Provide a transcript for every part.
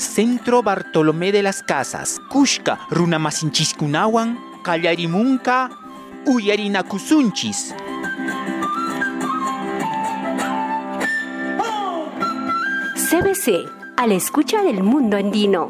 Centro Bartolomé de las Casas, Kushka Runamasinchis-kunawan, Kallarimunka, Uyarinakusunchis. CBC, a la escucha del mundo andino.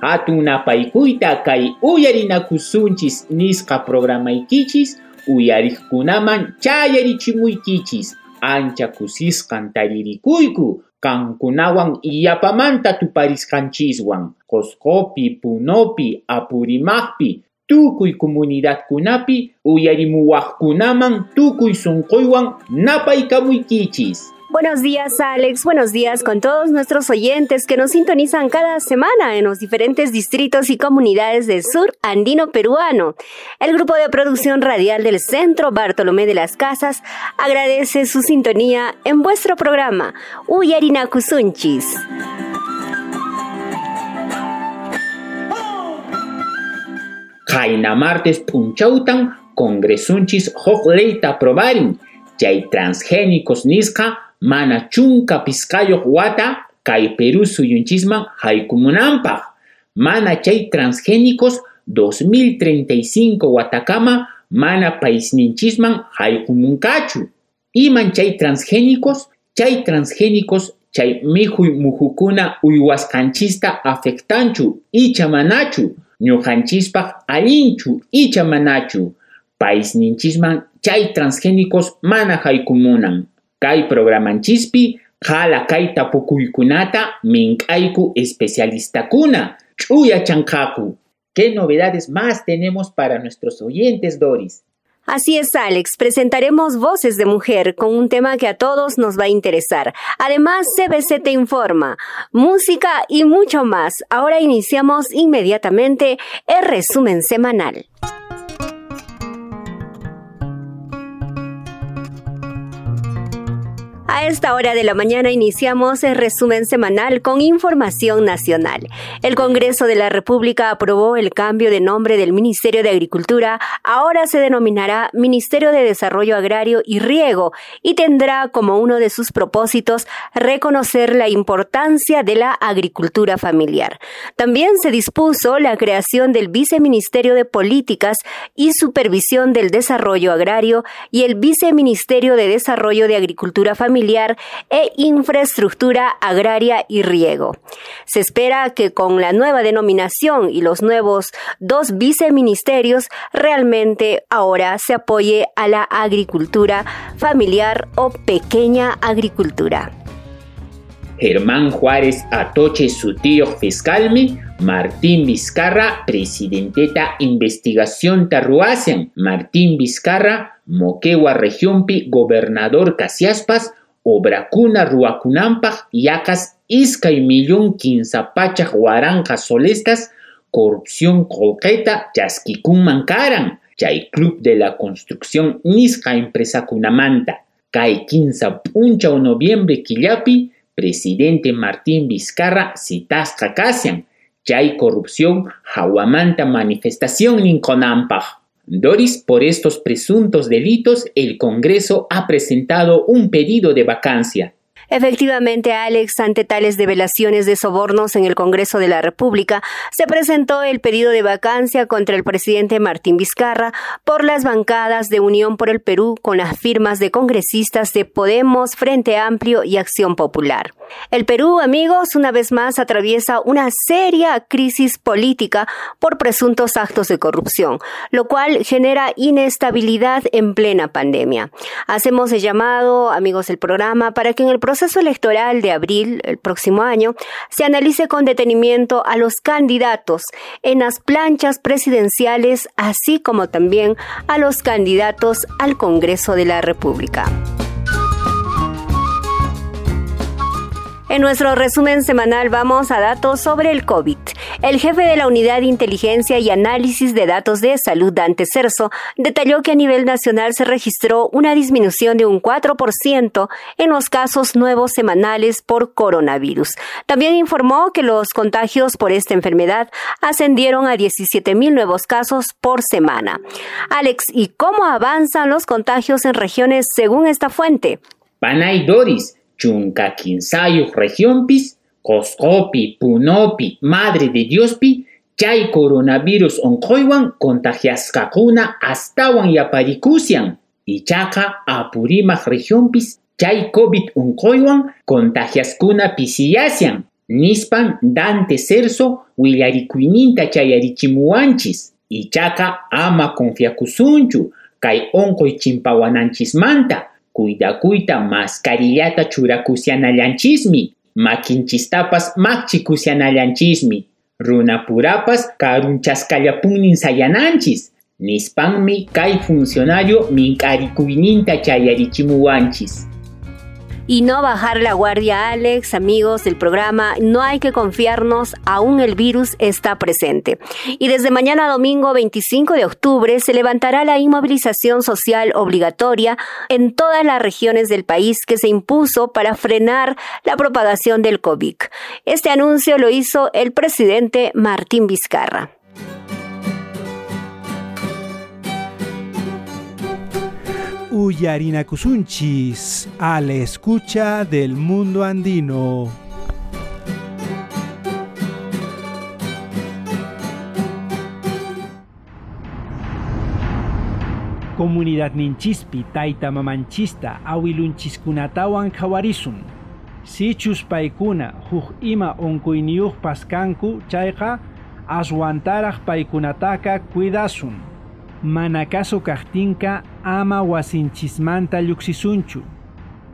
Hatunapaykuyta kay uyarinakusunchis nisqa programaykichis uyariqkunaman chayarichimuykichis ancha kusisqan taririkuyku kankunawan iyapamanta tuparisqanchiswan. Qosqopi, Punopi, Apurimaqpi tukuy comunidadkunapi uyarimuwaqkunaman tukuy sunquywan napaykamuykichis Buenos días Alex, buenos días con todos nuestros oyentes que nos sintonizan cada semana en los diferentes distritos y comunidades del sur andino peruano. El grupo de producción radial del Centro Bartolomé de las Casas agradece su sintonía en vuestro programa Uyarina Kusunchis. Jaina martes punchautan congresunchis probarin, transgénicos mana chunka piskayoq wata kay Perú suyunchisman haykumunanpaq. Mana chay transgénicos 2035 watakama mana paisninchisman haykumunkachu. Iman chay transgénicos, chay transgénicos chay mijuy mujukuna uywasqanchista afectanchu icha manachu. Ñuqanchispaq allinchu icha manachu. Paisninchisman chay transgénicos mana haykumunan. Kay programanchispi jala tapukuykunata mink'ayku especialistakuna ch'uya chanqaku. ¿Qué novedades más tenemos para nuestros oyentes, Doris? Así es, Alex. Presentaremos Voces de Mujer con un tema que a todos nos va a interesar. Además, CBC te informa, música y mucho más. Ahora iniciamos inmediatamente el resumen semanal. A esta hora de la mañana iniciamos el resumen semanal con información nacional. El Congreso de la República aprobó el cambio de nombre del Ministerio de Agricultura. Ahora se denominará Ministerio de Desarrollo Agrario y Riego y tendrá como uno de sus propósitos reconocer la importancia de la agricultura familiar. También se dispuso la creación del Viceministerio de Políticas y Supervisión del Desarrollo Agrario y el Viceministerio de Desarrollo de Agricultura Familiar e infraestructura agraria y riego. Se espera que con la nueva denominación y los nuevos dos viceministerios realmente ahora se apoye a la agricultura familiar o pequeña agricultura. Germán Juárez Atoche su tío fiscalme, Martín Vizcarra, presidenteta investigación Tarruacian, Martín Vizcarra, Moquegua Regionpi, gobernador Casiaspas, obrakuna ruakunampaq yakas iskay millón kinsapachaq waranqa solestas corrupción colqueta chaskikunman karan chay club de la construcción nisqa empresakunamanta kay kinsa o noviembre killapi presidente Martín Vizcarra citasqa kasyan chay corrupción hawamanta manifestación ninkonampaq Doris, por estos presuntos delitos, el Congreso ha presentado un pedido de vacancia. Efectivamente, Alex, ante tales develaciones de sobornos en el Congreso de la República, se presentó el pedido de vacancia contra el presidente Martín Vizcarra por las bancadas de Unión por el Perú con las firmas de congresistas de Podemos, Frente Amplio y Acción Popular. El Perú, amigos, una vez más atraviesa una seria crisis política por presuntos actos de corrupción, lo cual genera inestabilidad en plena pandemia. Hacemos el llamado, amigos del programa, para que en el proceso electoral de abril, el próximo año, se analice con detenimiento a los candidatos en las planchas presidenciales, así como también a los candidatos al Congreso de la República. En nuestro resumen semanal vamos a datos sobre el COVID. El jefe de la Unidad de Inteligencia y Análisis de Datos de Salud, Dante Cerso, detalló que a nivel nacional se registró una disminución de un 4% en los casos nuevos semanales por coronavirus. También informó que los contagios por esta enfermedad ascendieron a 17 mil nuevos casos por semana. Alex, ¿y cómo avanzan los contagios en regiones según esta fuente? Panay Doris, Chunca regionpis, Coscopi, Punopi, Madre de Diospi, chay coronavirus onkoiwan contagiaskakuna astawan yaparikusian. Ichaqa apurimaq regionpis chay COVID unqoywan contagiaskuna pisiyasian. Nispan Dante Cerso willarikuyninta chayarichimuwanchis. Ichaqa ama confiakusunchu kay onqoy chimpawananchis-manta. Cuidakuyta mascarillata churakusianallanchismi. Makinchistapas makchikusianallanchismi. Runapurapas karunchaskallapunnin sayananchis. Nispanmi kay funcionario mink'arikuyninta chayarichimuwanchis. Y no bajar la guardia, Alex, amigos del programa, no hay que confiarnos, aún el virus está presente. Y desde mañana domingo 25 de octubre se levantará la inmovilización social obligatoria en todas las regiones del país que se impuso para frenar la propagación del COVID. Este anuncio lo hizo el presidente Martín Vizcarra. Uyarinacusunchis a la escucha del mundo andino. Comunidad Ninchispi, Taita Mamanchista, Awilunchiskunatawan Hawarisun. Sichus paikuna, huj ima onkuiniyuq paskanku, aswantaraq paikunataka cuidasun. manakaso kajtinka ama wasinchismanta lluksisunchu.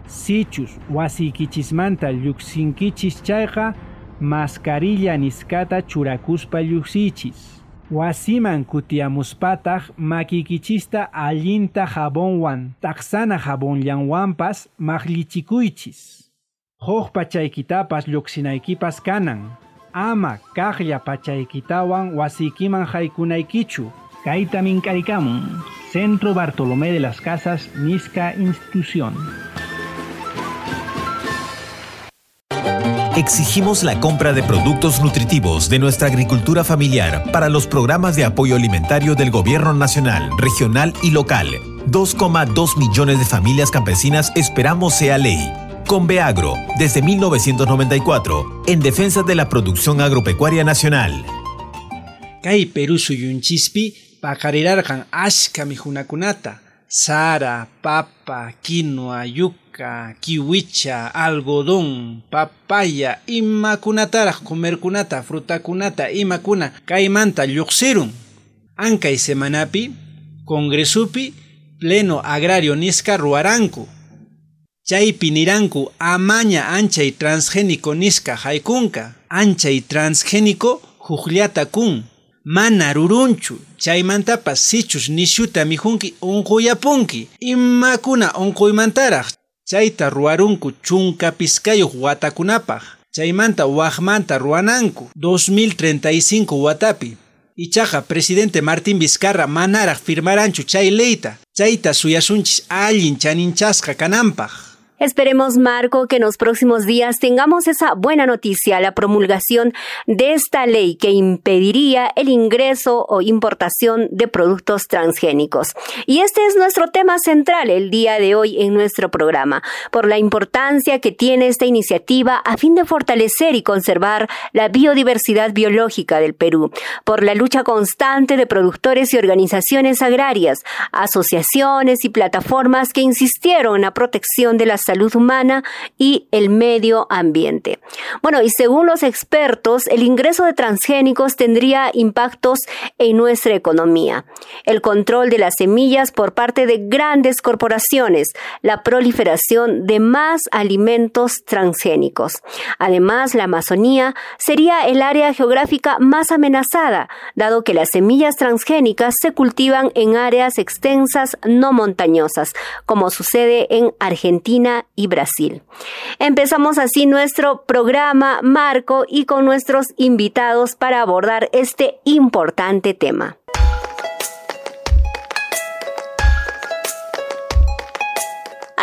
Sichus wasikichismanta lluqsinkichis chayqa mascarilla niskata churakuspa lluksichis. Wasiman kutiamuspataq makikichista allinta jabonwan taqsana jabonllanwanpas maqllichikuychis. Huk pachaykitapas lluqsinaykipas kanan. Ama kaqlla pachaykitawan wasikiman haykunaykichu. Kaita Mincaricam, Centro Bartolomé de las Casas, Nisca Institución. Exigimos la compra de productos nutritivos de nuestra agricultura familiar para los programas de apoyo alimentario del Gobierno Nacional, Regional y Local. 2,2 millones de familias campesinas esperamos sea ley. Con Beagro, desde 1994, en defensa de la producción agropecuaria nacional. Kai Perú Suyunchispi paqarirarqan ashka mihunakunata sara, papa, quinoa, yuca, kiwicha, algodón, papaya, imakunataraq comerkunata, frutakunata, imakuna kaymanta lluqsirun. Ankay semanapi, congresupi, pleno agrario nisca ruaranku. Chaypi niranku amaña anchay transgénico nisca haikunka, anchay transgénico jujliata kun mana rurunchu chaymantapas sichus nishuta mijunki unquyapunki imakuna unquymantaraq chayta ruwarunku chunka piskayuq watakunapaq chaymanta waqmanta ruwananku 2035 watapi. Ichaqa presidente Martín Vizcarra manaraq firmaranchu chay leyta chayta suyasunchis allin chaninchasqa Esperemos, Marco, que en los próximos días tengamos esa buena noticia, la promulgación de esta ley que impediría el ingreso o importación de productos transgénicos. Y este es nuestro tema central el día de hoy en nuestro programa, por la importancia que tiene esta iniciativa a fin de fortalecer y conservar la biodiversidad biológica del Perú, por la lucha constante de productores y organizaciones agrarias, asociaciones y plataformas que insistieron en la protección de las salud humana y el medio ambiente. Bueno, y según los expertos, el ingreso de transgénicos tendría impactos en nuestra economía. El control de las semillas por parte de grandes corporaciones, la proliferación de más alimentos transgénicos. Además, la Amazonía sería el área geográfica más amenazada, dado que las semillas transgénicas se cultivan en áreas extensas no montañosas, como sucede en Argentina Y Brasil. Empezamos así nuestro programa Marco y con nuestros invitados para abordar este importante tema.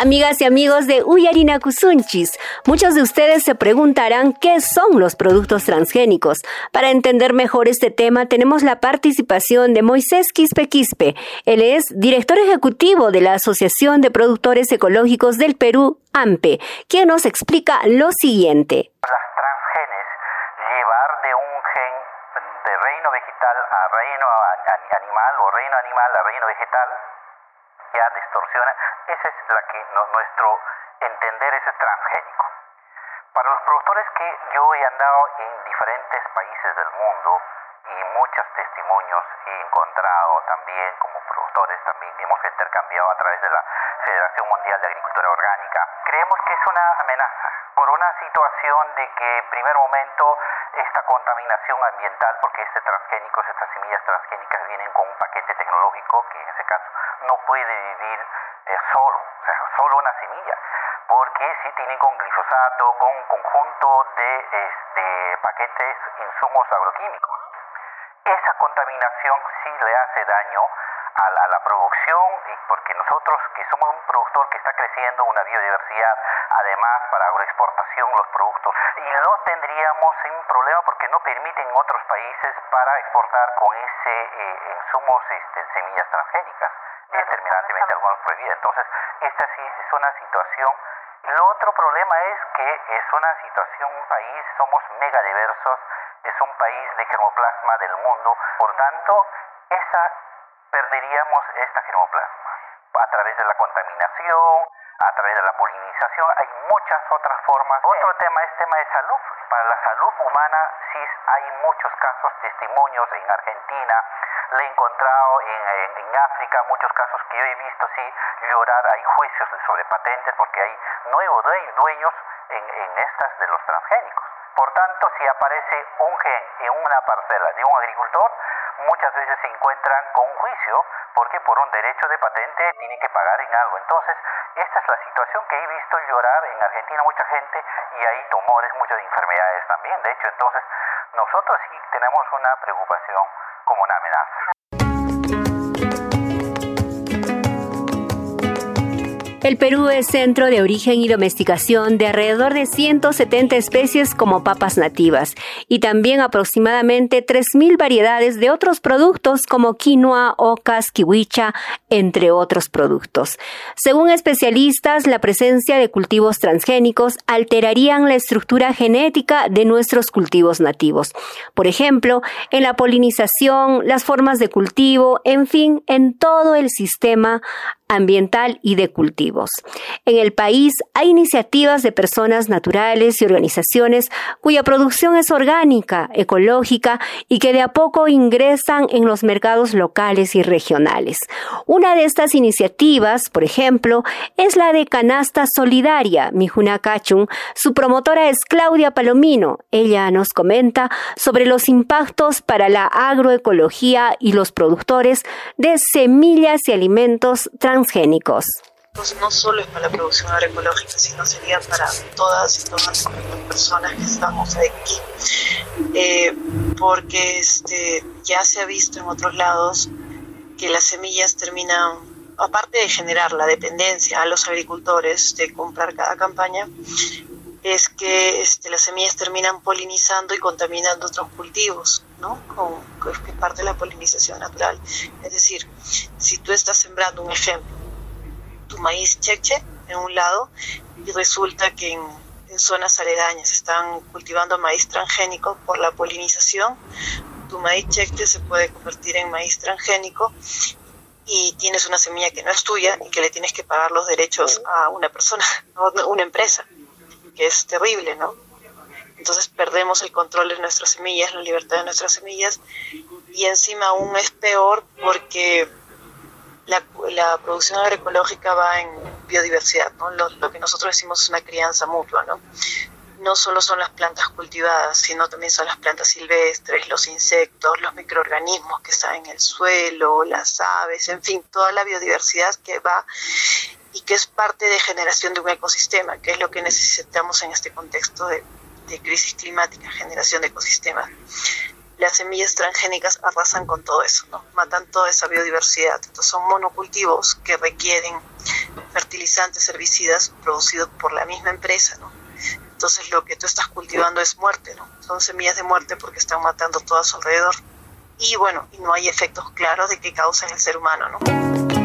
Amigas y amigos de Uyarina Kusunchis, muchos de ustedes se preguntarán qué son los productos transgénicos. Para entender mejor este tema tenemos la participación de Moisés Quispe Quispe. Él es director ejecutivo de la Asociación de Productores Ecológicos del Perú, AMPE, quien nos explica lo siguiente. Las transgenes, llevar de un gen de reino vegetal a reino animal o reino animal a reino vegetal, ya distorsiona, esa es la que nuestro entender es transgénico. Para los productores que yo he andado en diferentes países del mundo y muchos testimonios he encontrado también como productores, también hemos intercambiado a través de la Federación Mundial de Agricultura Orgánica, creemos que es una amenaza por una situación de que en primer momento esta contaminación ambiental, porque este transgénicos, estas semillas transgénicas vienen con un paquete tecnológico que en ese caso no puede vivir eh, solo, o sea, solo una semilla, porque si tienen con glifosato, con un conjunto de este, paquetes, insumos agroquímicos. Esa contaminación sí le hace daño a la, a la, producción, y porque nosotros que somos un productor que está creciendo, una biodiversidad, además para agroexportación los productos, y no tendríamos un problema porque no permiten otros países para exportar con ese eh, insumos este, semillas transgénicas es terminantemente algunos prohibida. Entonces, esta sí es una situación. Y lo otro problema es que es una situación, un país, somos mega diversos, es un país de germoplasma del mundo, por tanto, esa perderíamos esta germoplasma a través de la contaminación, a través de la polinización, hay muchas otras formas. Otro tema es tema de salud. Para la salud humana sí hay muchos casos, testimonios en Argentina, le he encontrado en, en, África muchos casos que yo he visto sí llorar, hay juicios sobre patentes porque hay nuevos dueños en, en estas de los transgénicos. Por tanto, si aparece un gen en una parcela de un agricultor, muchas veces se encuentran con juicio porque por un derecho de patente tiene que pagar en algo. Entonces, esta es la situación que he visto llorar en Argentina mucha gente y hay tumores, muchas enfermedades también. De hecho, entonces, nosotros sí tenemos una preocupación como una amenaza. El Perú es centro de origen y domesticación de alrededor de 170 especies como papas nativas y también aproximadamente 3.000 variedades de otros productos como quinoa, ocas, kiwicha, entre otros productos. Según especialistas, la presencia de cultivos transgénicos alterarían la estructura genética de nuestros cultivos nativos. Por ejemplo, en la polinización, las formas de cultivo, en fin, en todo el sistema ambiental y de cultivos. En el país hay iniciativas de personas naturales y organizaciones cuya producción es orgánica, ecológica y que de a poco ingresan en los mercados locales y regionales. Una de estas iniciativas, por ejemplo, es la de Canasta Solidaria, Mijuna Kachun. Su promotora es Claudia Palomino. Ella nos comenta sobre los impactos para la agroecología y los productores de semillas y alimentos transgénicos. Pues no solo es para la producción agroecológica, sino sería para todas y todas las personas que estamos aquí. Eh, porque este, ya se ha visto en otros lados que las semillas terminan, aparte de generar la dependencia a los agricultores de comprar cada campaña, es que este, las semillas terminan polinizando y contaminando otros cultivos, ¿no? Que es parte de la polinización natural. Es decir, si tú estás sembrando un ejemplo, tu maíz cheche en un lado y resulta que en, en zonas aledañas están cultivando maíz transgénico por la polinización, tu maíz cheche se puede convertir en maíz transgénico y tienes una semilla que no es tuya y que le tienes que pagar los derechos a una persona, a una empresa, que es terrible, ¿no? Entonces perdemos el control de nuestras semillas, la libertad de nuestras semillas y encima aún es peor porque la, la producción agroecológica va en biodiversidad, ¿no? Lo, lo, que nosotros decimos es una crianza mutua, ¿no? No solo son las plantas cultivadas, sino también son las plantas silvestres, los insectos, los microorganismos que están en el suelo, las aves, en fin, toda la biodiversidad que va y que es parte de generación de un ecosistema, que es lo que necesitamos en este contexto de, de crisis climática, generación de ecosistemas. Las semillas transgénicas arrasan con todo eso, ¿no? matan toda esa biodiversidad. Entonces son monocultivos que requieren fertilizantes, herbicidas producidos por la misma empresa. ¿no? Entonces lo que tú estás cultivando es muerte, ¿no? son semillas de muerte porque están matando todo a su alrededor. Y bueno, y no hay efectos claros de qué causa en el ser humano. ¿no?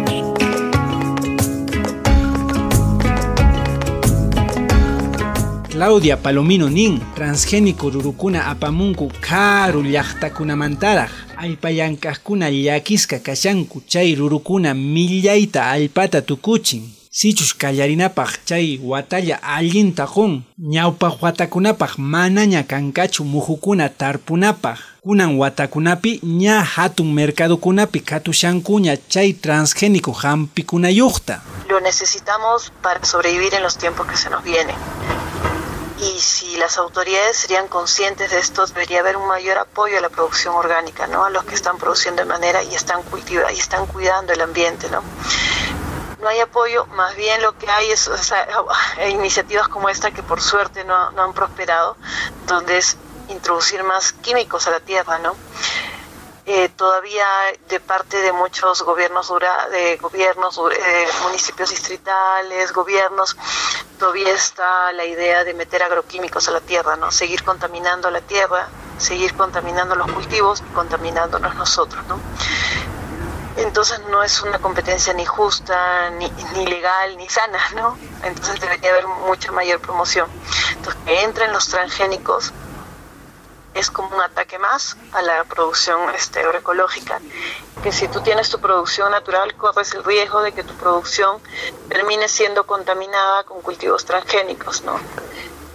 Claudia Palomino Nin, transgénico rurukuna apamunku karu llaqtakunamantaraq allpallankaqkuna llakisqa kashanku chay rurukuna millayta allpata tukuchin. Sichus kallarinapaq chay watalla allinta qun, ñawpaq watakunapaq manaña kankachu muhukuna tarpunapaq. Kunan watakunapi ña hatun mercadokunapi katushankuña chay transgénico hampikunayuqta. Lo necesitamos para sobrevivir en los tiempos que se nos vienen y si las autoridades serían conscientes de esto, debería haber un mayor apoyo a la producción orgánica, ¿no? A los que están produciendo de manera y están cultivando y están cuidando el ambiente, ¿no? No hay apoyo, más bien lo que hay es iniciativas como esta que por suerte no, no han prosperado, donde es introducir más químicos a la tierra, ¿no? Eh, todavía de parte de muchos gobiernos de gobiernos eh, municipios distritales gobiernos todavía está la idea de meter agroquímicos a la tierra no seguir contaminando la tierra seguir contaminando los cultivos y contaminándonos nosotros no entonces no es una competencia ni justa ni, ni legal ni sana no entonces debería haber mucha mayor promoción. Entonces que entren los transgénicos es como un ataque más a la producción este, agroecológica, que si tú tienes tu producción natural corres el riesgo de que tu producción termine siendo contaminada con cultivos transgénicos, ¿no?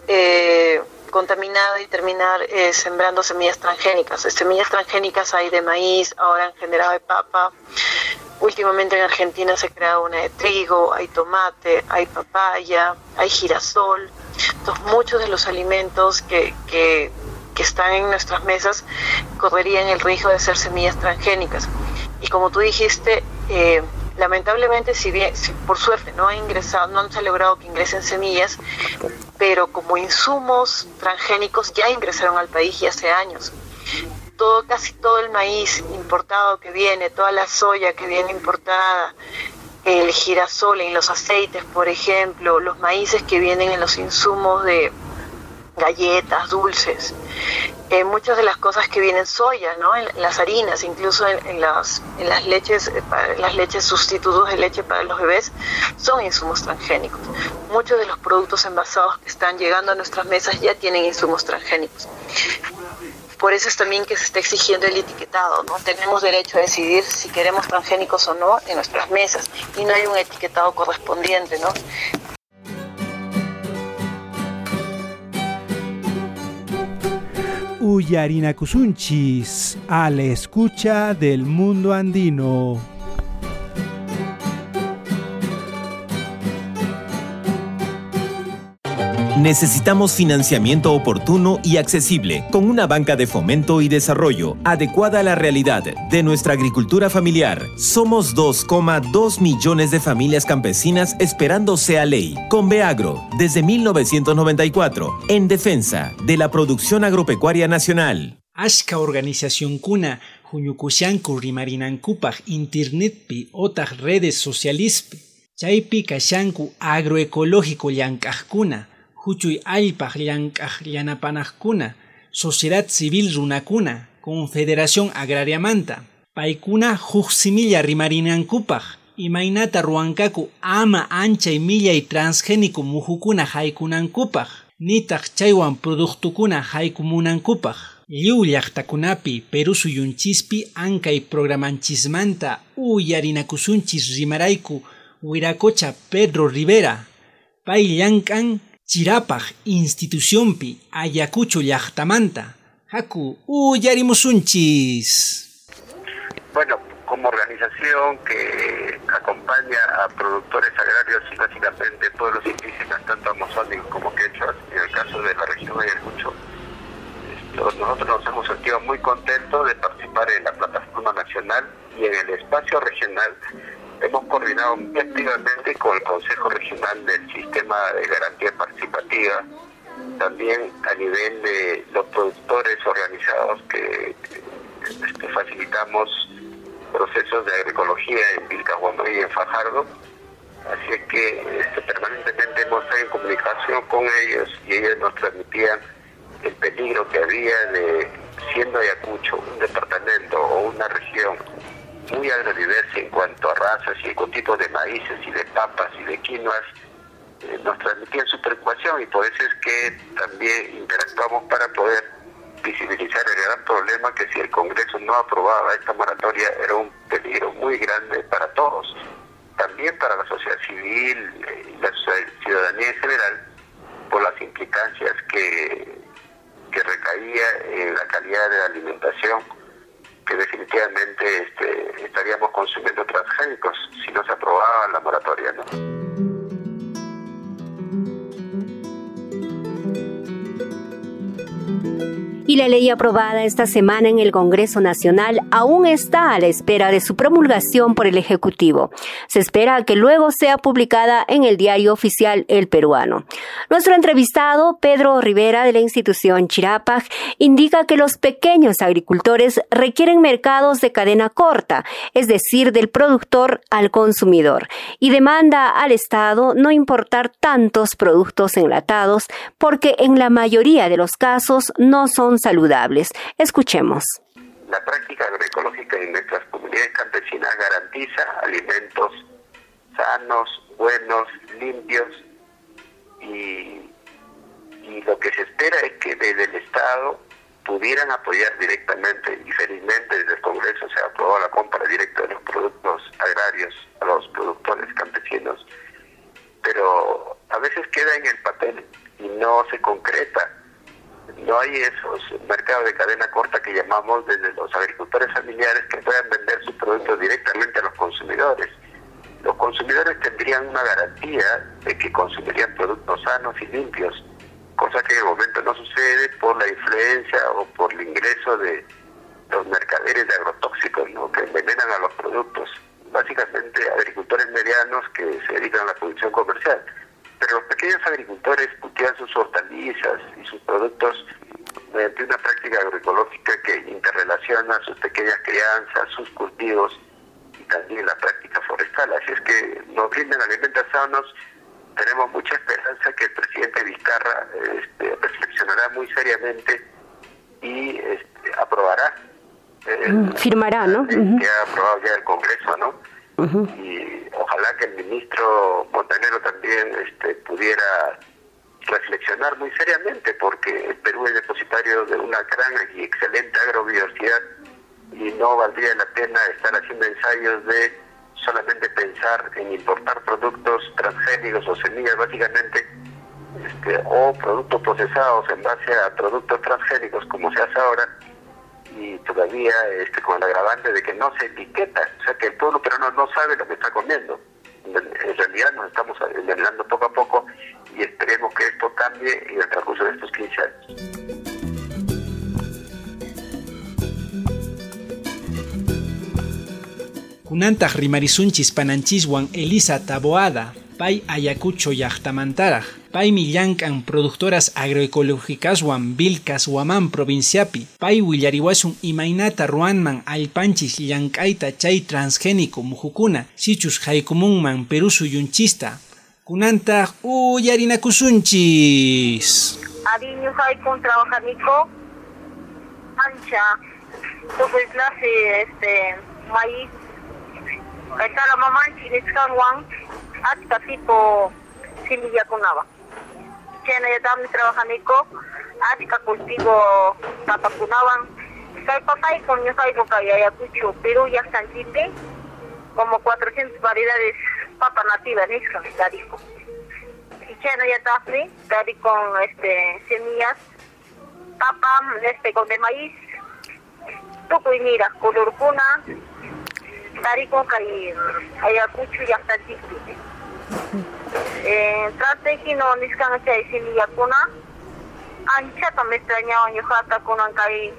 Eh, contaminada y terminar eh, sembrando semillas transgénicas. Semillas transgénicas hay de maíz, ahora han generado de papa. Últimamente en Argentina se crea una de trigo, hay tomate, hay papaya, hay girasol. Entonces muchos de los alimentos que que están en nuestras mesas correrían el riesgo de ser semillas transgénicas. Y como tú dijiste, eh, lamentablemente, si bien, por suerte no ha ingresado, no se ha logrado que ingresen semillas, pero como insumos transgénicos ya ingresaron al país ya hace años. Todo, casi todo el maíz importado que viene, toda la soya que viene importada, el girasol en los aceites, por ejemplo, los maíces que vienen en los insumos de, galletas, dulces, eh, muchas de las cosas que vienen soya, ¿no? En, las harinas, incluso en, las, leches, eh, las leches sustitutos de leche para los bebés, son insumos transgénicos. Muchos de los productos envasados que están llegando a nuestras mesas ya tienen insumos transgénicos. Por eso es también que se está exigiendo el etiquetado, ¿no? Tenemos derecho a decidir si queremos transgénicos o no en nuestras mesas y no hay un etiquetado correspondiente, ¿no? Uyarinacusunchis, a la escucha del mundo andino. Necesitamos financiamiento oportuno y accesible, con una banca de fomento y desarrollo adecuada a la realidad de nuestra agricultura familiar. Somos 2,2 millones de familias campesinas esperando sea ley. Con Beagro, desde 1994, en defensa de la producción agropecuaria nacional. Ashka organización kuna, huñukushanku rimarinankupaj internetpi otras redes socialispi. Chaypi kashanku agroecológico llankajkuna huchuy allpaq llank'aq llanapanaqkuna, sociedad civil runakuna, confederación agrariamanta, paykuna huk similla rimarinankupaq, imaynata ruankaku ama anchay millay transgénico muhukuna haykunankupaq, nitaq chaywan productukuna haykumunankupaq. Lliw llaqtakunapi Perú suyunchispi ankay programanchismanta uyarinakusunchis rimarayku Wiracocha Pedro Rivera. Pay llankan Chirapaj institucionpi Ayacucho llaqtamanta haku uyarimusunchis. Bueno, como organización que acompaña a productores agrarios y básicamente pueblos indígenas, tanto amazónicos como quechuas, en el caso de la región Ayacucho, nosotros nos hemos sentido muy contentos de participar en la plataforma nacional y en el espacio regional hemos coordinado muy activamente con el Consejo Regional del Sistema de Garantía Participativa, también a nivel de los productores organizados que, este, facilitamos procesos de agroecología en Vilcahuamay y en Fajardo. Así es que este, permanentemente hemos estado en comunicación con ellos y ellos nos transmitían el peligro que había de, siendo Ayacucho un departamento o una región muy agrodiversa en cuanto a razas y con tipos de maíces y de papas y de quinoas, eh, nos transmitían su preocupación y por eso es que también interactuamos para poder visibilizar el gran problema que si el Congreso no aprobaba esta moratoria era un peligro muy grande para todos, también para la sociedad civil y la ciudadanía en general, por las implicancias que, que recaía en la calidad de la alimentación que definitivamente este, estaríamos consumiendo transgénicos si no se aprobaba la moratoria. Y la ley aprobada esta semana en el Congreso Nacional aún está a la espera de su promulgación por el Ejecutivo. Se espera que luego sea publicada en el diario oficial El Peruano. Nuestro entrevistado, Pedro Rivera de la institución Chirapag, indica que los pequeños agricultores requieren mercados de cadena corta, es decir, del productor al consumidor, y demanda al Estado no importar tantos productos enlatados porque en la mayoría de los casos no son saludables. Escuchemos. La práctica agroecológica en nuestras comunidades campesinas garantiza alimentos sanos, buenos, limpios y, lo que se espera es que desde el Estado pudieran apoyar directamente y felizmente desde el Congreso se aprobó la compra directa de los productos agrarios a los productores campesinos, pero a veces queda en el papel y no se concreta no hay esos mercados de cadena corta que llamamos desde los agricultores familiares que puedan vender sus productos directamente a los consumidores. Los consumidores tendrían una garantía de que consumirían productos sanos y limpios, cosa que el momento no sucede por la influencia o por el ingreso de los mercaderes de agrotóxicos ¿no? que envenenan a los productos. Básicamente agricultores medianos que se dedican a la producción comercial pero los pequeños agricultores cultivan sus hortalizas y sus productos mediante una práctica agroecológica que interrelaciona sus pequeñas crianzas, sus cultivos y también la práctica forestal. Así es que nos brindan alimentos sanos. Tenemos mucha esperanza que el presidente Vizcarra este, reflexionará muy seriamente y este, aprobará. Eh, mm, Firmará, ¿no? Que ha aprobado ya el Congreso, ¿no? Y ojalá que el ministro Montanero también este, pudiera reflexionar muy seriamente porque el Perú es depositario de una gran y excelente agrobiodiversidad y no valdría la pena estar haciendo ensayos de solamente pensar en importar productos transgénicos o semillas básicamente este, o productos procesados en base a productos transgénicos como se hace ahora y todavía este, con el agravante de que no se etiqueta, o sea que el pueblo peruano no sabe lo que está comiendo. En realidad nos estamos envenenando poco a poco y esperemos que esto cambie en el transcurso de estos 15 años. Kunantaq rimarisunchis pananchiswan Elisa Taboada, pay Ayacucho llaqtamantaraq Paymi llankan productoras agroecológicaswan Vilcas Huamán provinciapi. Pay willariwasun imaynata ruanman alpanchis llank'ayta chay transgénico muhukuna sichus haykumunman Perú suyunchista. Kunantaq uyarinakusunchis. Ariño haykun trabajanico ancha tukuy clase este maíz Está la mamá en hasta tipo simillakunaba chayna yatami trabajaniku achka cultivo papakunawan kay papayku ñuqayku kay Ayacucho Perú llaqtanchippi como 400 variedades papa nativa nisqa tariku y chayna yataqmi dari con este semillas papa este con de maíz tukuy nira colorkuna tarikun kay Ayacucho llaqtanchippi eh, trate que no niskan chay simillakuna anchata me extrañaban yujata kunan kay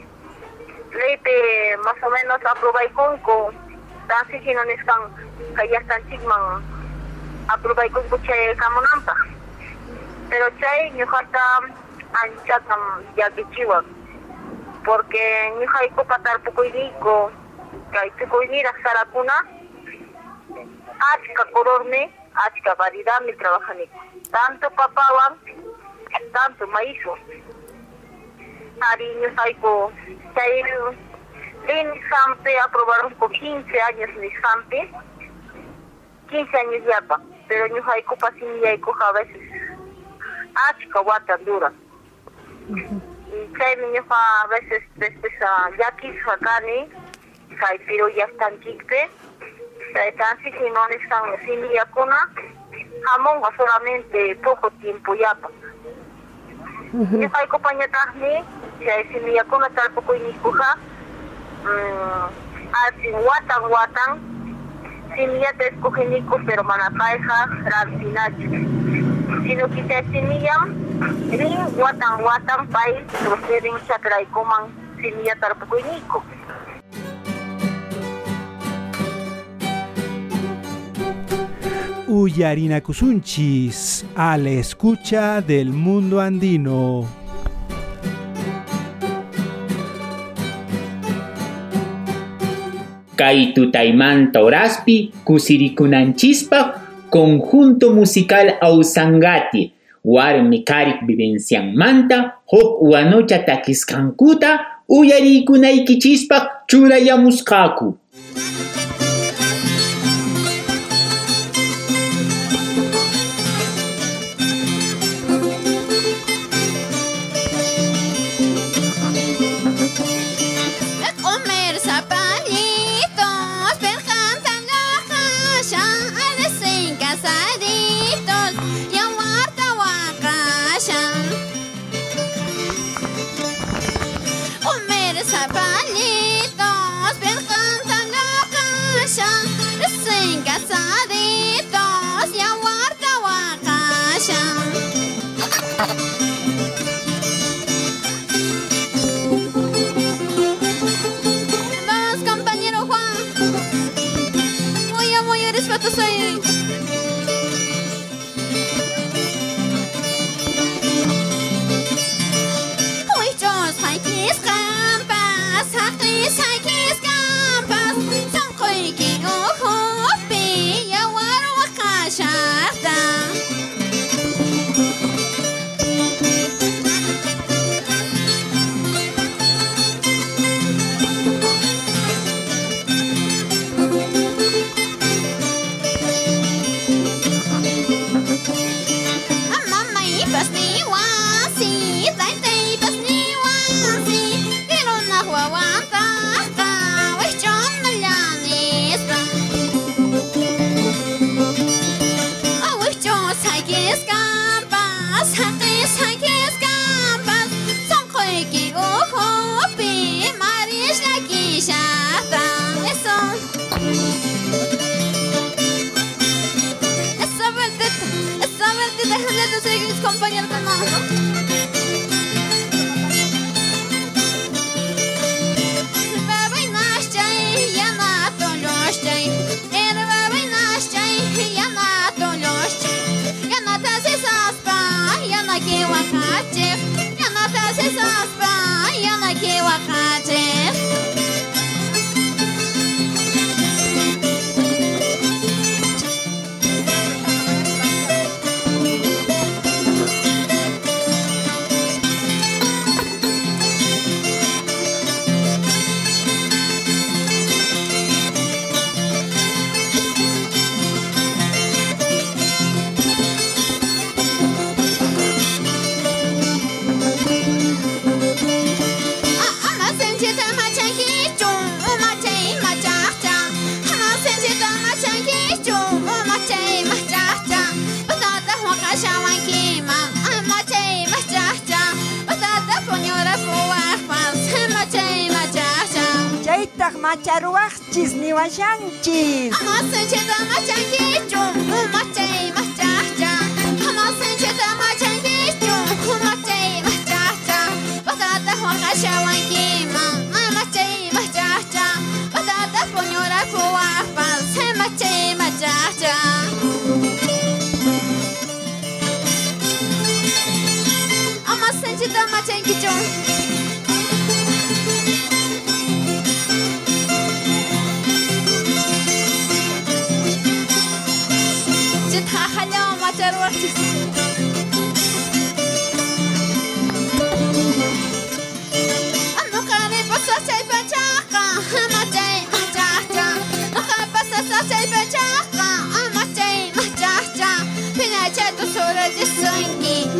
leipe más o menos aprobay kunku Tansi si no niskan kaya tanchikman aprobay kung kuchay kamunampa. Pero chay ñuqata anchatam llakichiwan. Porque ñuqayku patarpukuyniyku kay tukuyniraq sarakuna achka colormi, achka variedadmi trabajaniku. Tanto papawan, tanto maízwan. Ari ñuqayku chay Sampe aprobaron por 15 años Sampe, 15 años ya pa, pero ñuqayku pasinillayku a veces achka watan dura. Y chaymi ñuqa a veces después llakisqa kani, kay pirulla estanchikpi, chaytansi si no nisqan simillakuna, hamunqa solamente poco tiempo yapa. Ñuqayku pañataqmi chay simillakuna tarpukuyniykuqa así watan watan simillata escogenico pero manapaiha rancinacho sino que se semillam rin watan watan pai proceden chakraikuman semilla tarpukuinico Uyarina Kusunchis, a la escucha del mundo andino. kay tutaymanta oraspi kusirikunanchispa conjunto musical Ausangati warmi karik vivencianmanta huk wanocha takiskankuta uyarikunaykichispaq churayamusqaku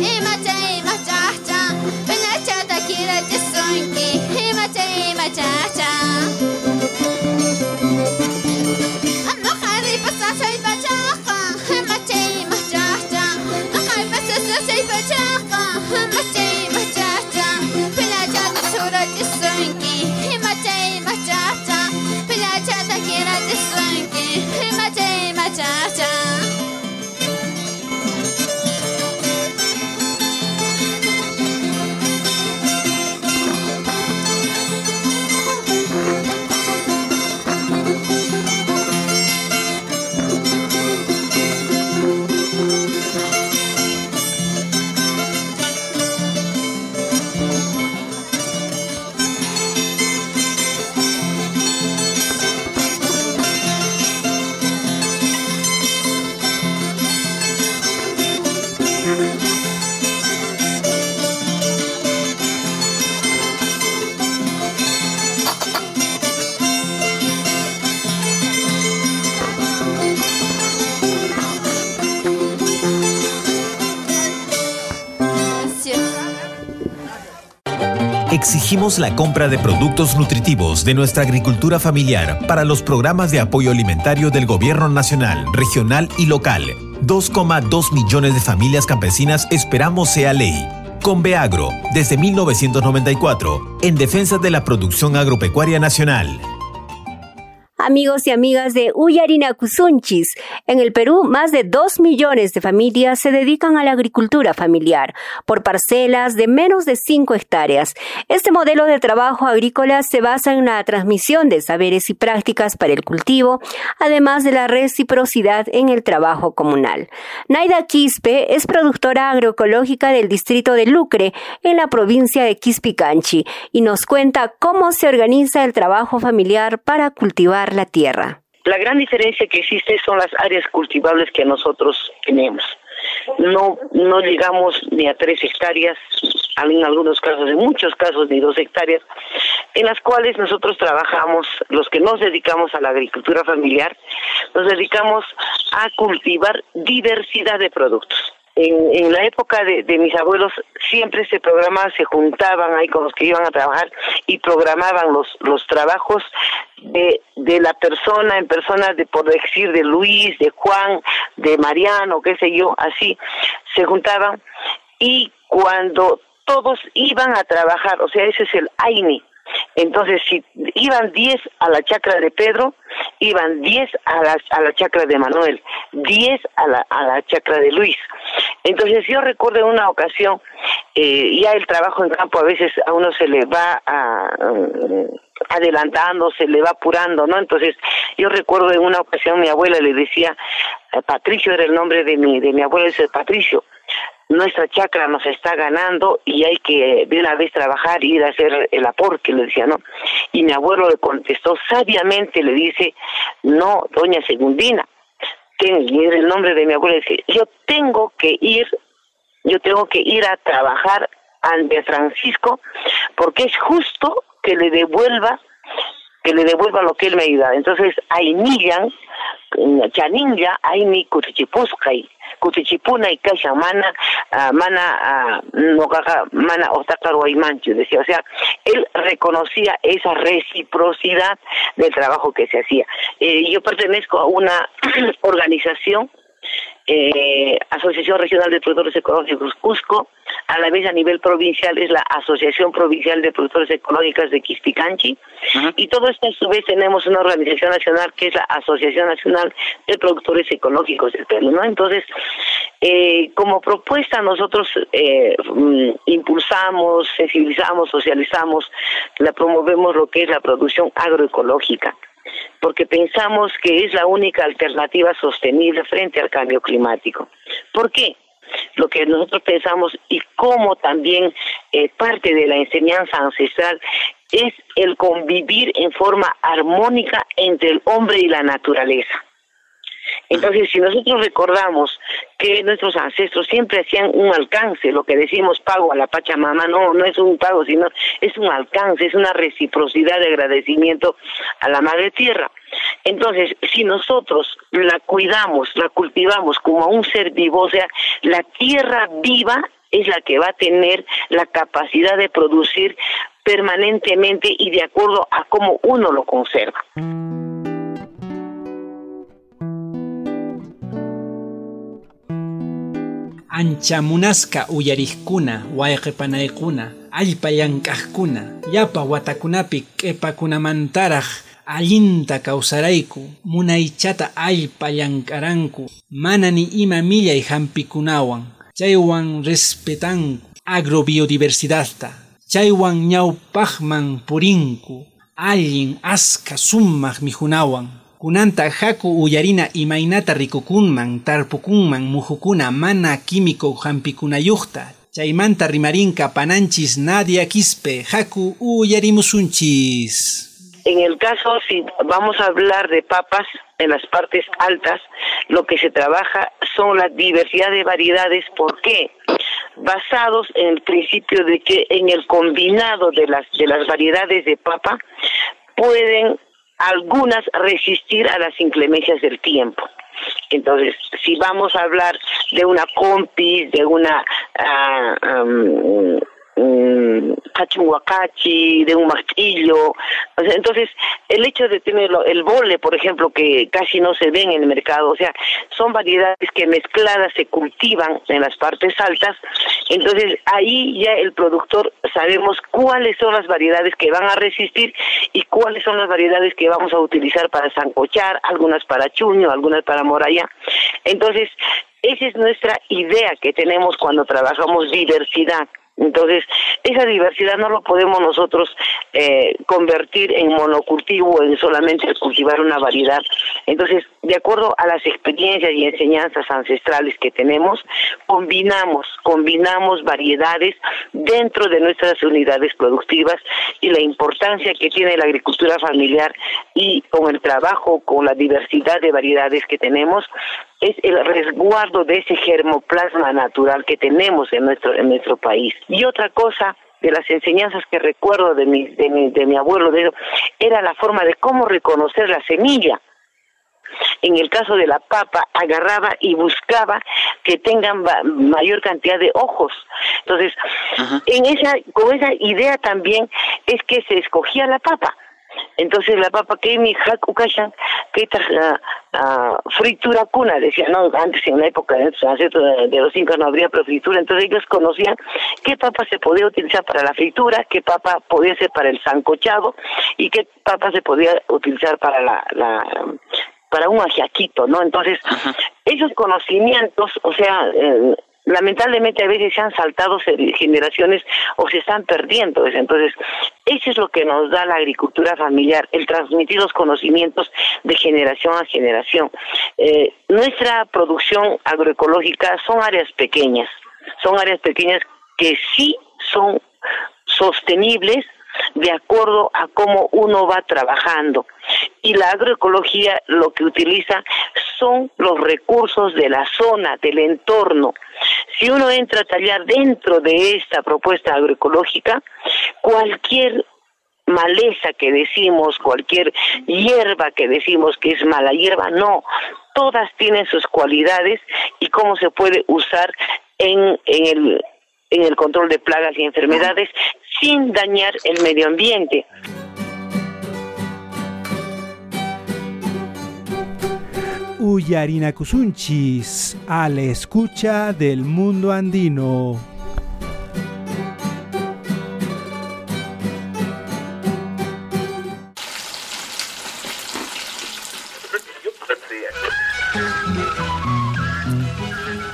Imagine La compra de productos nutritivos de nuestra agricultura familiar para los programas de apoyo alimentario del Gobierno Nacional, Regional y Local. 2,2 millones de familias campesinas esperamos sea ley. Con Beagro, desde 1994, en defensa de la producción agropecuaria nacional amigos y amigas de Uyarina Kusunchis. En el Perú, más de dos millones de familias se dedican a la agricultura familiar por parcelas de menos de 5 hectáreas. Este modelo de trabajo agrícola se basa en la transmisión de saberes y prácticas para el cultivo, además de la reciprocidad en el trabajo comunal. Naida Quispe es productora agroecológica del distrito de Lucre, en la provincia de Quispicanchi, y nos cuenta cómo se organiza el trabajo familiar para cultivar la tierra. La gran diferencia que existe son las áreas cultivables que nosotros tenemos. No, no llegamos ni a tres hectáreas, en algunos casos, en muchos casos ni dos hectáreas, en las cuales nosotros trabajamos, los que nos dedicamos a la agricultura familiar, nos dedicamos a cultivar diversidad de productos en, la época de, mis abuelos siempre se programaban, se juntaban ahí con los que iban a trabajar y programaban los, los trabajos de, de la persona en persona, de por decir de Luis, de Juan, de Mariano, qué sé yo, así, se juntaban. Y cuando todos iban a trabajar, o sea, ese es el AINI, entonces, si iban 10 a la chacra de Pedro, iban 10 a la, a la chacra de Manuel, 10 a la, a la chacra de Luis. Entonces, yo recuerdo en una ocasión, eh, ya el trabajo en campo a veces a uno se le va a, mm, adelantando, se le va apurando, ¿no? Entonces, yo recuerdo en una ocasión mi abuela le decía, eh, Patricio era el nombre de mi, de mi abuela, es Patricio, nuestra chacra nos está ganando y hay que de una vez trabajar y ir a hacer el aporte, le decía, ¿no? Y mi abuelo le contestó sabiamente, le dice, no, doña Segundina, y el nombre de mi abuelo, dice, yo tengo que ir, yo tengo que ir a trabajar ante Francisco porque es justo que le devuelva le devuelva lo que él me ayuda. Entonces, hay Niyan, Chaninja, hay mi Kutichipuskai, Kutichipuna y Kasha Mana, uh, Mana, uh, no Mana Guaymancho, decía. O sea, él reconocía esa reciprocidad del trabajo que se hacía. Eh, yo pertenezco a una organización eh, Asociación Regional de Productores Ecológicos Cusco, a la vez a nivel provincial es la Asociación Provincial de Productores Ecológicos de Quispicanchi, y todo esto a su vez tenemos una organización nacional que es la Asociación Nacional de Productores Ecológicos del Perú, ¿no? Entonces, eh, como propuesta nosotros eh, mm, impulsamos, sensibilizamos, socializamos, la promovemos lo que es la producción agroecológica porque pensamos que es la única alternativa sostenible frente al cambio climático. ¿Por qué? Lo que nosotros pensamos y cómo también eh, parte de la enseñanza ancestral es el convivir en forma armónica entre el hombre y la naturaleza. Entonces, si nosotros recordamos que nuestros ancestros siempre hacían un alcance, lo que decimos pago a la Pachamama, no, no es un pago, sino es un alcance, es una reciprocidad de agradecimiento a la Madre Tierra. Entonces, si nosotros la cuidamos, la cultivamos como un ser vivo, o sea, la tierra viva es la que va a tener la capacidad de producir permanentemente y de acuerdo a cómo uno lo conserva. Anchamunasqa uyariqkuna wayqipanaykuna allpa llank'aqkuna yapa watakunapi q'ipakunamantaraq allinta kawsarayku munaychata allpa llank'aranku mana ni ima millay chaywan respetanku agrobiodiversidadta chaywan ñawpaqman purinku allin aska sumaq mihunawan kunanta haku uyarina imaynata rikukunman tarpukunman muhukuna mana químico hampikunayuqta chaymanta rimarinka pananchis nadia quispe haku uyarimusunchis En el caso, si vamos a hablar de papas en las partes altas, lo que se trabaja son la diversidad de variedades. ¿Por qué? Basados en el principio de que en el combinado de las, de las variedades de papa pueden algunas resistir a las inclemencias del tiempo. Entonces, si vamos a hablar de una compis, de una uh, un cachihuacachi, de un martillo. Entonces, el hecho de tenerlo, el bole, por ejemplo, que casi no se ven en el mercado, o sea, son variedades que mezcladas se cultivan en las partes altas. Entonces, ahí ya el productor sabemos cuáles son las variedades que van a resistir y cuáles son las variedades que vamos a utilizar para zancochar, algunas para chuño, algunas para moraya. Entonces, esa es nuestra idea que tenemos cuando trabajamos diversidad. Entonces, esa diversidad no lo podemos nosotros eh, convertir en monocultivo, en solamente cultivar una variedad. Entonces, de acuerdo a las experiencias y enseñanzas ancestrales que tenemos, combinamos, combinamos variedades dentro de nuestras unidades productivas y la importancia que tiene la agricultura familiar y con el trabajo, con la diversidad de variedades que tenemos, es el resguardo de ese germoplasma natural que tenemos en nuestro, en nuestro país. Y otra cosa de las enseñanzas que recuerdo de mi, de mi, de mi abuelo, de, era la forma de cómo reconocer la semilla. En el caso de la papa, agarraba y buscaba que tengan mayor cantidad de ojos. Entonces, en esa, con esa idea también es que se escogía la papa. Entonces la papa que mi ukashan que esta fritura cuna decía no antes en la época de, de los incas no habría fritura entonces ellos conocían qué papa se podía utilizar para la fritura qué papa podía ser para el sancochado y qué papa se podía utilizar para la, la para un ajiaquito, ¿no? Entonces, esos conocimientos, o sea, eh, lamentablemente a veces se han saltado generaciones o se están perdiendo. Entonces, eso es lo que nos da la agricultura familiar, el transmitir los conocimientos de generación a generación. Eh, nuestra producción agroecológica son áreas pequeñas, son áreas pequeñas que sí son sostenibles de acuerdo a cómo uno va trabajando. Y la agroecología lo que utiliza son los recursos de la zona, del entorno. Si uno entra a tallar dentro de esta propuesta agroecológica, cualquier maleza que decimos, cualquier hierba que decimos que es mala hierba, no, todas tienen sus cualidades y cómo se puede usar en, en el en el control de plagas y enfermedades sin dañar el medio ambiente. Uyarina Kusunchis, a la escucha del mundo andino.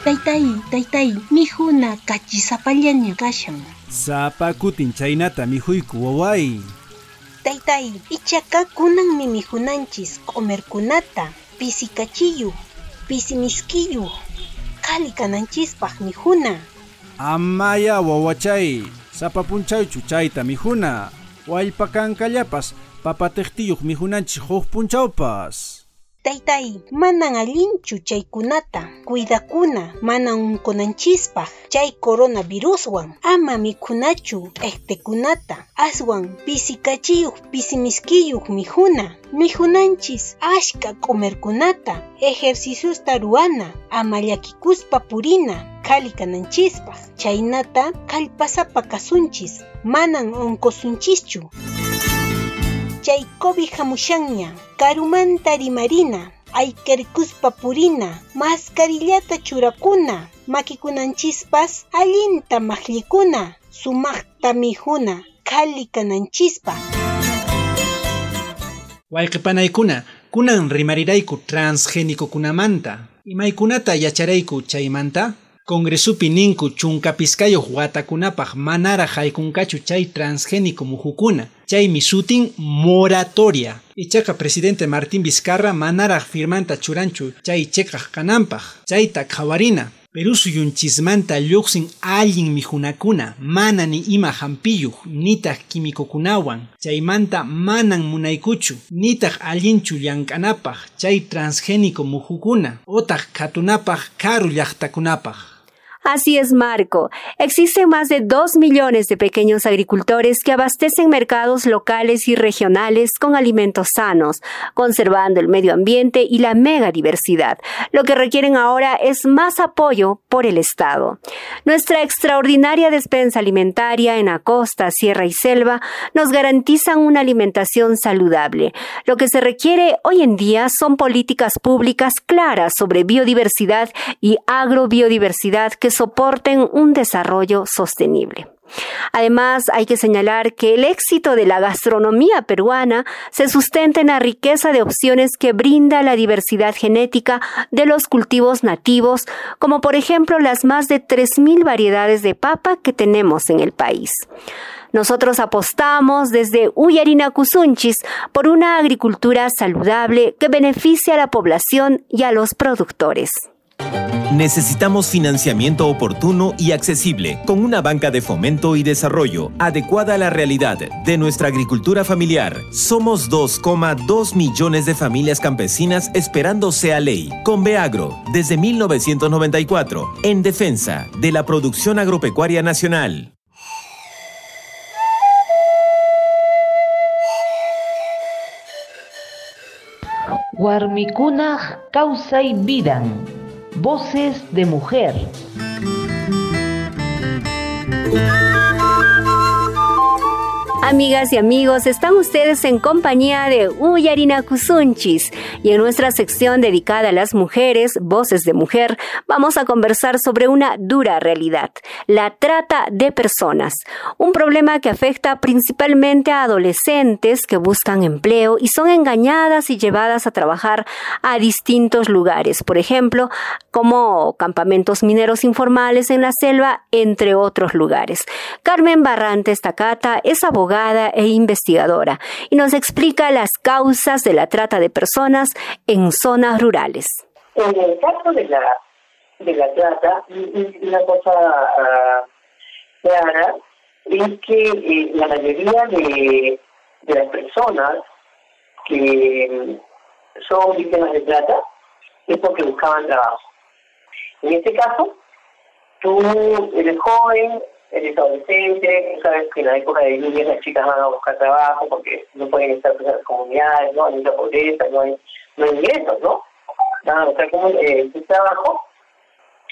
Taytay, taytay, mijuna kachisapallaña kashan. Sapa kutin chaynata mijuyku waway. Taytay, ichaka kunanmi mijunanchis q'umirkunata, pisi kachiyu, pisi miskiyu, qhali kananchispaq mijuna. Amaya wawachay, Sapapunchaychu chayta mijuna. Wallpakankallapas papatejtiyuq mijunanchik huk punchawpas. Taytay, manan allinchu chaykunata, cuidakuna manan unkunanchispa, chay coronaviruswan, ama mikhunachu ektekunata, aswan pisikachiyuq pisimiskiyuq mijuna, mijunanchis ashka q'umirkunata, ejerciciusta ruana, ama llakikuspa purina, khali kananchispaq, chaynata kallpasapa kasunchis, manan onkosunchischu. Chay COVID hamushanña, karumanta rimarina, ayqirkuspa purina, mascarillata churakuna, makikunanchispas allinta maqllikuna, sumaqta mijuna, khali kananchispa. Wayqipanaykuna, kunan rimarirayku transgénicokunamanta. Imaykunata yacharayku chaymanta? Congresupi ninku chunkapiskayuq watakunapaq manara haykunkachu chay transgénico muhukuna. Chaymi sutin moratoria. Ichaqa presidente Martín Vizcarra manara firmanta churanchu chay cheqaq kananpaq. Chayta qhawarina. Perú suyunchismanta lluqsin allin mijunakuna mana ni ima hampiyuq nitaq quimikukunawan chaymanta manan munaykuchu nitaq allinchu llank'anapaq chay transgénico muhukuna otaq khatunapaq karu llaqtakunapaq Así es, Marco. Existen más de 2 millones de pequeños agricultores que abastecen mercados locales y regionales con alimentos sanos, conservando el medio ambiente y la megadiversidad. Lo que requieren ahora es más apoyo por el Estado. Nuestra extraordinaria despensa alimentaria en la costa, sierra y selva nos garantizan una alimentación saludable. Lo que se requiere hoy en día son políticas públicas claras sobre biodiversidad y agrobiodiversidad que soporten un desarrollo sostenible. Además, hay que señalar que el éxito de la gastronomía peruana se sustenta en la riqueza de opciones que brinda la diversidad genética de los cultivos nativos, como por ejemplo las más de 3.000 variedades de papa que tenemos en el país. Nosotros apostamos desde Uyarina Kusunchis por una agricultura saludable que beneficie a la población y a los productores. Necesitamos financiamiento oportuno y accesible, con una banca de fomento y desarrollo adecuada a la realidad de nuestra agricultura familiar. Somos 2,2 millones de familias campesinas esperando sea ley. Con Beagro, desde 1994, en defensa de la producción agropecuaria nacional. Warmikunaj y vidan. Voces de mujer. Amigas y amigos, están ustedes en compañía de Uyarina Kusunchis y en nuestra sección dedicada a las mujeres, Voces de Mujer, vamos a conversar sobre una dura realidad, la trata de personas, un problema que afecta principalmente a adolescentes que buscan empleo y son engañadas y llevadas a trabajar a distintos lugares, por ejemplo, como campamentos mineros informales en la selva, entre otros lugares. Carmen Barrantes Tacata es abogada e investigadora y nos explica las causas de la trata de personas en zonas rurales. En el caso de la, de la trata, una cosa uh, clara es que eh, la mayoría de, de las personas que son víctimas de trata es porque buscaban trabajo. En este caso, tú eres joven, eres adolescente, sabes que en la época de lluvia las chicas van a buscar trabajo porque no pueden estar en las comunidades, ¿no? Hay pobreza, no hay, no hay ingresos, ¿no? Van a buscar como, eh, trabajo,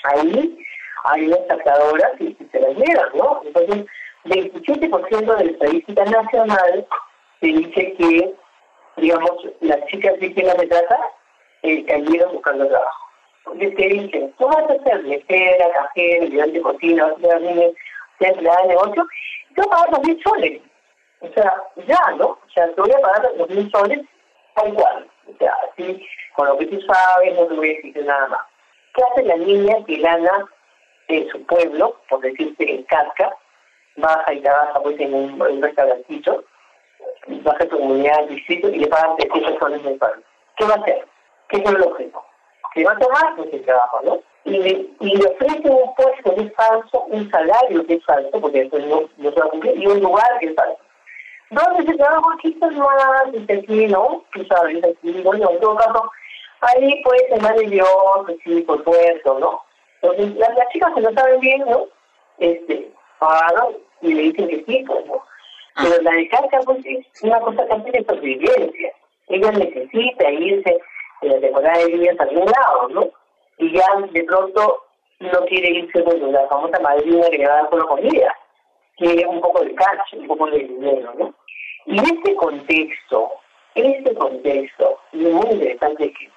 ahí hay unas sacadoras y, se las llevan, ¿no? Entonces, 27% de la estadística nacional se dice que, digamos, las chicas víctimas de trata eh, cayeron buscando trabajo. Entonces te dicen, ¿cómo vas a hacer? Mesera, cajera, ayudante cocina, vas a hacer sea empleada de negocio, a pagar dos mil soles. O sea, ya, ¿no? O sea, te voy a pagar dos mil soles tal cual. O sea, así, con lo que tú sabes, no te voy a decir nada más. ¿Qué hace la niña que gana en su pueblo, por decirte en Casca, baja y trabaja pues en un, un restaurantito, baja tu comunidad al distrito y le pagan 300 soles mensuales? ¿Qué va a hacer? ¿Qué es el objetivo? ¿Qué va a tomar? Pues el trabajo, ¿no? Y le, y le ofrecen un puesto que es falso, un salario que es falso, porque después no, no se va a cumplir, y un lugar que es falso. ¿Dónde se trabaja aquí está más? Dice aquí, ¿no? Tú sabes, aquí, en todo caso, ahí puede ser más de Dios, sí, por supuesto, ¿no? Entonces, las, las chicas que no saben bien, ¿no? Este, pagan y le dicen que sí, pues, ¿no? Pero la de Carca, pues, es una cosa también de supervivencia. Ella necesita irse en la temporada de días a algún lado, ¿no? Y ya de pronto no quiere irse con la famosa madrina que le va a dar solo comida. Quiere un poco de cash, un poco de dinero, ¿no? Y en este contexto, en este contexto, es muy interesante que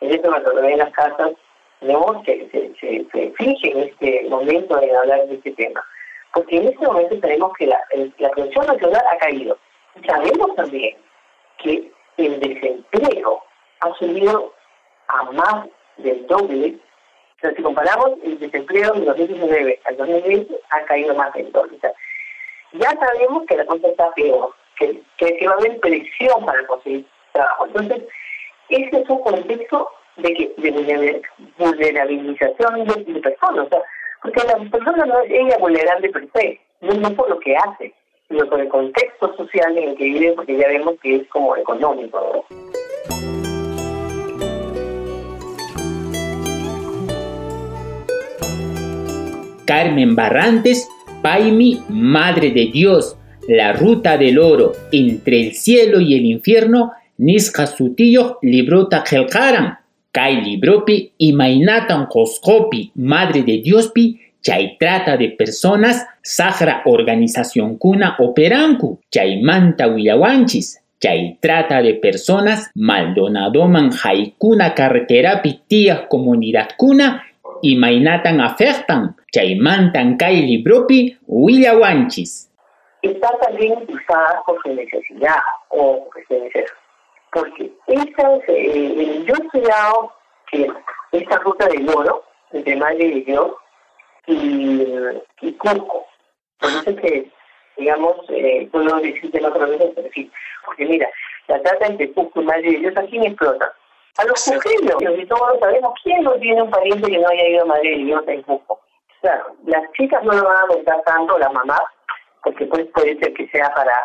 en este momento de las casas, tenemos que se, se, se fije en este momento en hablar de este tema. Porque en este momento tenemos que la, la producción nacional ha caído. Sabemos también que el desempleo ha subido a más del doble. O sea, si comparamos el desempleo de 2019 al 2020, ha caído más del doble. O sea, ya sabemos que la cosa está peor, que, que, que va a haber presión para conseguir trabajo. Entonces, este es un contexto de, que, de vulnerabilización de, de personas. O sea, porque la persona no es ella vulnerable per se, no, no por lo que hace, sino por el contexto social en el que vive, porque ya vemos que es como económico. ¿no? Carmen Barrantes, Paimi, Madre de Dios, La Ruta del Oro, Entre el Cielo y el Infierno, Nisca Sutillo, Librota Gelcaran, Kai Libropi, Imainatan Koskopi, Madre de Diospi, Chay trata de personas, Sahra Organización Cuna Operanku, Chay Manta Willawanchis, Chay trata de personas, Maldonadoman Haikuna Carreterapi Tía Comunidad Cuna, Imainatan afectan, Chaymantan Kai Libropi Willawanchis. Está también usada por su necesidad o por su necesidad. Porque esa, eh, yo he estudiado que esta ruta del oro, entre Madre de Dios y, y Cusco, por eso que, digamos, eh, puedo decir que no el perfil. Porque mira, la trata entre Cusco y Madre de Dios, ¿a explota? A los cujeños, y todos sabemos quién no tiene un pariente que no haya ido a Madre de Dios en Cusco. Claro, las chicas no lo van a contar tanto, la mamá, porque pues puede ser que sea para,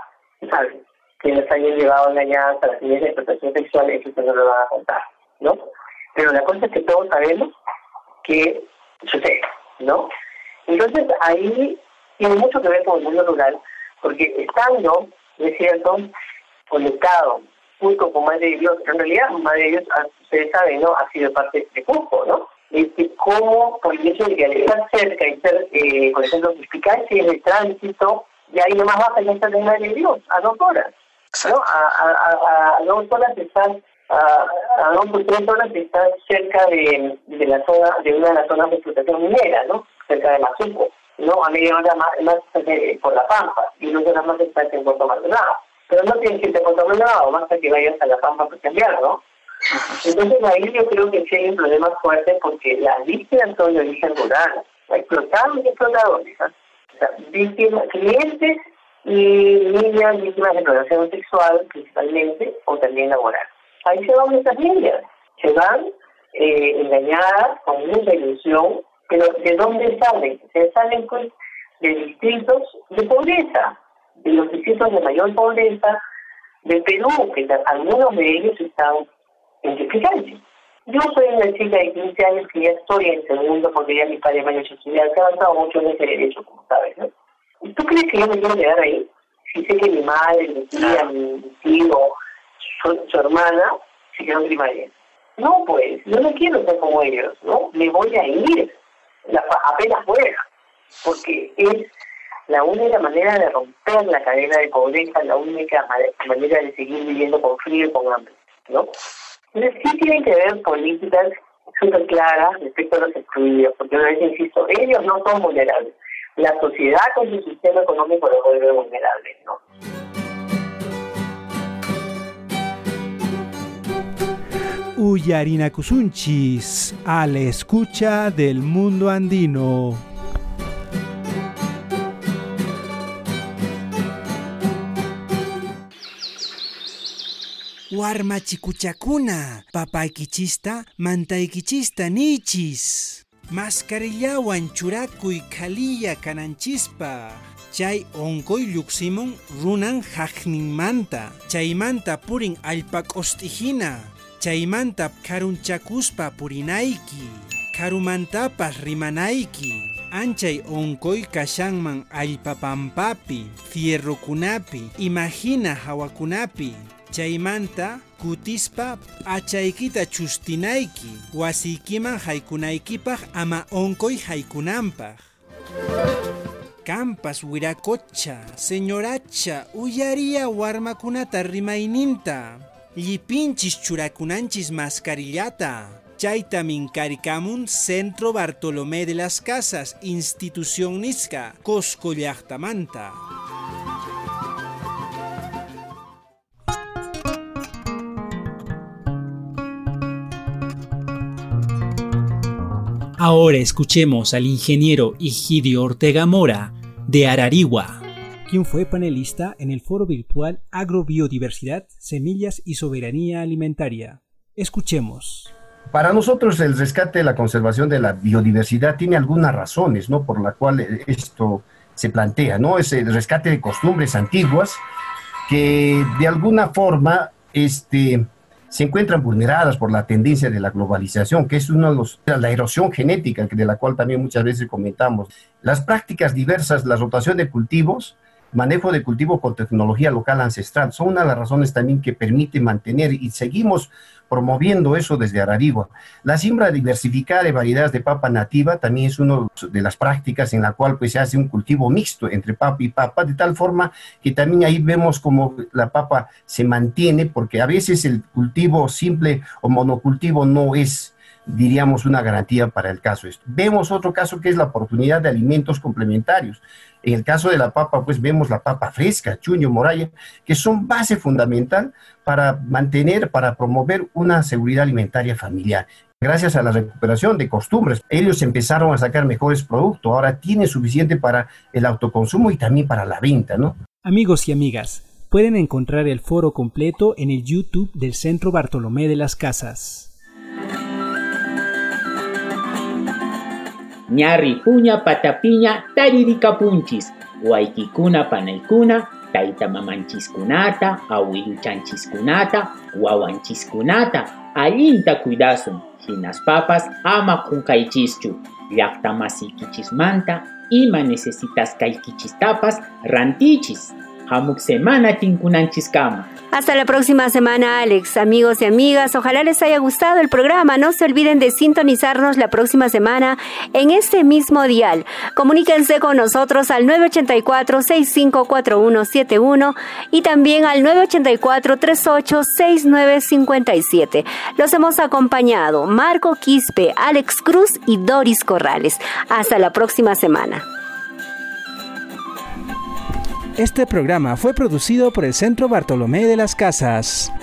¿sabes? Que nos hayan llevado engañadas para fines de explotación sexual, eso no lo van a contar, ¿no? Pero la cosa es que todos sabemos que sucede, ¿no? Entonces ahí tiene mucho que ver con el mundo rural, porque estando, es cierto, conectado junto con Madre de Dios, en realidad Madre de Dios, ustedes saben, ¿no? Ha sido parte de Cusco, ¿no? Es que cómo, por el hecho de que al estar cerca y ser, eh, por ejemplo, eficacia en el tránsito, y ahí nomás baja ya está de Madre de Dios, a dos horas, ¿no? A, a, a, a dos horas están a, a dos o tres horas están cerca de, de la zona, de una de las zonas de explotación minera, ¿no? Cerca de Mazuco, ¿no? A media hora más, más eh, por La Pampa, y dos horas más están en Puerto Maldonado. Pero no tienes que irte a Puerto Maldonado, basta que vayas a La Pampa para cambiar, ¿no? Entonces ahí yo creo que sí hay un problema fuerte porque las víctimas son de origen rural, explotados y explotadores, o sea, víctimas, clientes y niñas víctimas de explotación sexual principalmente o también laboral. Ahí se van estas niñas, se van eh, engañadas con mucha ilusión, pero ¿de dónde salen? Se salen pues de distritos de pobreza, de los distritos de mayor pobreza de Perú, que algunos de ellos están en Chiquitanchi. Yo soy una chica de 15 años que ya estoy en el segundo porque ya mi padre me ha hecho estudiar, que ha avanzado mucho en ese derecho, como sabes, ¿no? ¿Y tú crees que yo me quiero quedar ahí? Si sé que mi madre, mi tía, mi tío, su, su hermana se quedaron primaria. No, pues, yo no quiero ser como ellos, ¿no? Me voy a ir, la, apenas pueda, porque es la única manera de romper la cadena de pobreza, la única manera de seguir viviendo con frío y con hambre, ¿no? Entonces sí tienen que haber políticas súper claras respecto a los excluidos, porque una vez insisto, ellos no son vulnerables. La sociedad con su sistema económico los vuelve vulnerables, ¿no? Uyarina Kusunchis, a la escucha del mundo andino. Warmachikuchakuna, papaykichista, mantaykichista nichis. Mascarillawan churakuy kaliya kananchispa. Chay onkoy lluqsimun runan haqninmanta. Chaymanta purin allpak'ostihina. Chaymanta karunchakuspa purinayki. Karumantapas rimanayki. Anchay onkoy kashanman allpapampapi, fierrokunapi, imagina hawakunapi. Chaymanta kutispa achaykita chustinayki, wasiykiman haykunaykipaq ama onkoy haykunanpaq. Campas wiracocha, señoracha, uyaría warmakunata rimayninta. Llipinchis churakunanchis mascarillata. Chayta minkarikamun Centro Bartolomé de las Casas, institución nisca, Cosco llaqtamanta. Ahora escuchemos al ingeniero Egidio Ortega Mora de Ararigua. quien fue panelista en el foro virtual Agrobiodiversidad, Semillas y Soberanía Alimentaria. Escuchemos. Para nosotros el rescate de la conservación de la biodiversidad tiene algunas razones, ¿no? Por la cual esto se plantea, ¿no? Es el rescate de costumbres antiguas que de alguna forma este, se encuentran vulneradas por la tendencia de la globalización, que es uno de los, la erosión genética de la cual también muchas veces comentamos. Las prácticas diversas, la rotación de cultivos, manejo de cultivo con tecnología local ancestral. Son una de las razones también que permite mantener y seguimos promoviendo eso desde Ararigua. La siembra diversificada de variedades de papa nativa también es una de las prácticas en la cual pues, se hace un cultivo mixto entre papa y papa, de tal forma que también ahí vemos como la papa se mantiene, porque a veces el cultivo simple o monocultivo no es diríamos, una garantía para el caso. Vemos otro caso que es la oportunidad de alimentos complementarios. En el caso de la papa, pues vemos la papa fresca, chuño, moralla, que son base fundamental para mantener, para promover una seguridad alimentaria familiar. Gracias a la recuperación de costumbres, ellos empezaron a sacar mejores productos. Ahora tienen suficiente para el autoconsumo y también para la venta, ¿no? Amigos y amigas, pueden encontrar el foro completo en el YouTube del Centro Bartolomé de las Casas. Ñarri puña patapiña taririkapunchis waykikuna panaykuna tayta mamanchiskunata awiluchanchiskunata wawanchiskunata allinta cuidasun hinaspapas ama qunkaychischu llaqta masiykichismanta ima necesitasqaykichistapas rantichis semana Hasta la próxima semana, Alex. Amigos y amigas, ojalá les haya gustado el programa. No se olviden de sintonizarnos la próxima semana en este mismo dial. Comuníquense con nosotros al 984-654171 y también al 984-386957. Los hemos acompañado Marco Quispe, Alex Cruz y Doris Corrales. Hasta la próxima semana. Este programa fue producido por el Centro Bartolomé de las Casas.